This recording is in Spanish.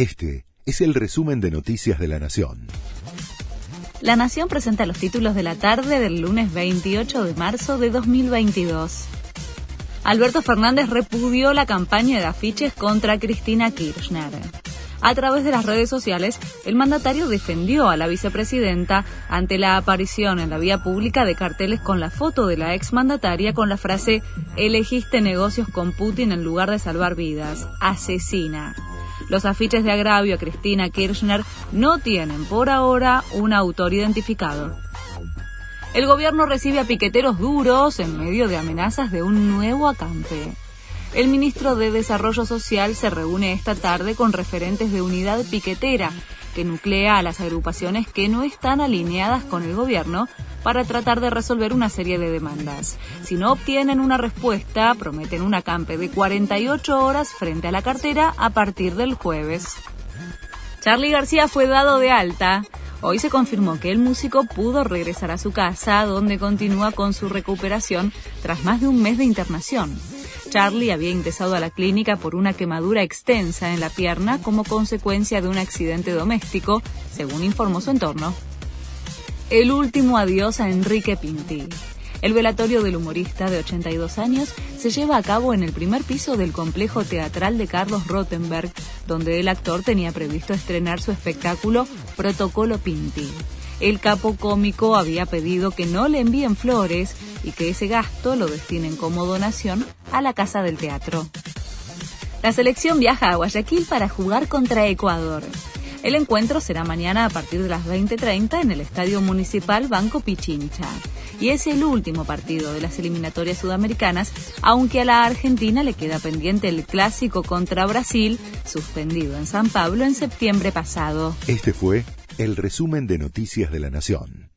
Este es el resumen de Noticias de la Nación. La Nación presenta los títulos de la tarde del lunes 28 de marzo de 2022. Alberto Fernández repudió la campaña de afiches contra Cristina Kirchner. A través de las redes sociales, el mandatario defendió a la vicepresidenta ante la aparición en la vía pública de carteles con la foto de la exmandataria con la frase elegiste negocios con Putin en lugar de salvar vidas. Asesina. Los afiches de agravio a Cristina Kirchner no tienen por ahora un autor identificado. El gobierno recibe a piqueteros duros en medio de amenazas de un nuevo acampe. El ministro de Desarrollo Social se reúne esta tarde con referentes de unidad piquetera, que nuclea a las agrupaciones que no están alineadas con el gobierno para tratar de resolver una serie de demandas. Si no obtienen una respuesta, prometen un acampe de 48 horas frente a la cartera a partir del jueves. Charlie García fue dado de alta. Hoy se confirmó que el músico pudo regresar a su casa, donde continúa con su recuperación tras más de un mes de internación. Charlie había ingresado a la clínica por una quemadura extensa en la pierna como consecuencia de un accidente doméstico, según informó su entorno. El último adiós a Enrique Pinti. El velatorio del humorista de 82 años se lleva a cabo en el primer piso del complejo teatral de Carlos Rottenberg, donde el actor tenía previsto estrenar su espectáculo Protocolo Pinti. El capo cómico había pedido que no le envíen flores y que ese gasto lo destinen como donación a la Casa del Teatro. La selección viaja a Guayaquil para jugar contra Ecuador. El encuentro será mañana a partir de las 20:30 en el Estadio Municipal Banco Pichincha. Y es el último partido de las eliminatorias sudamericanas, aunque a la Argentina le queda pendiente el clásico contra Brasil, suspendido en San Pablo en septiembre pasado. Este fue el resumen de Noticias de la Nación.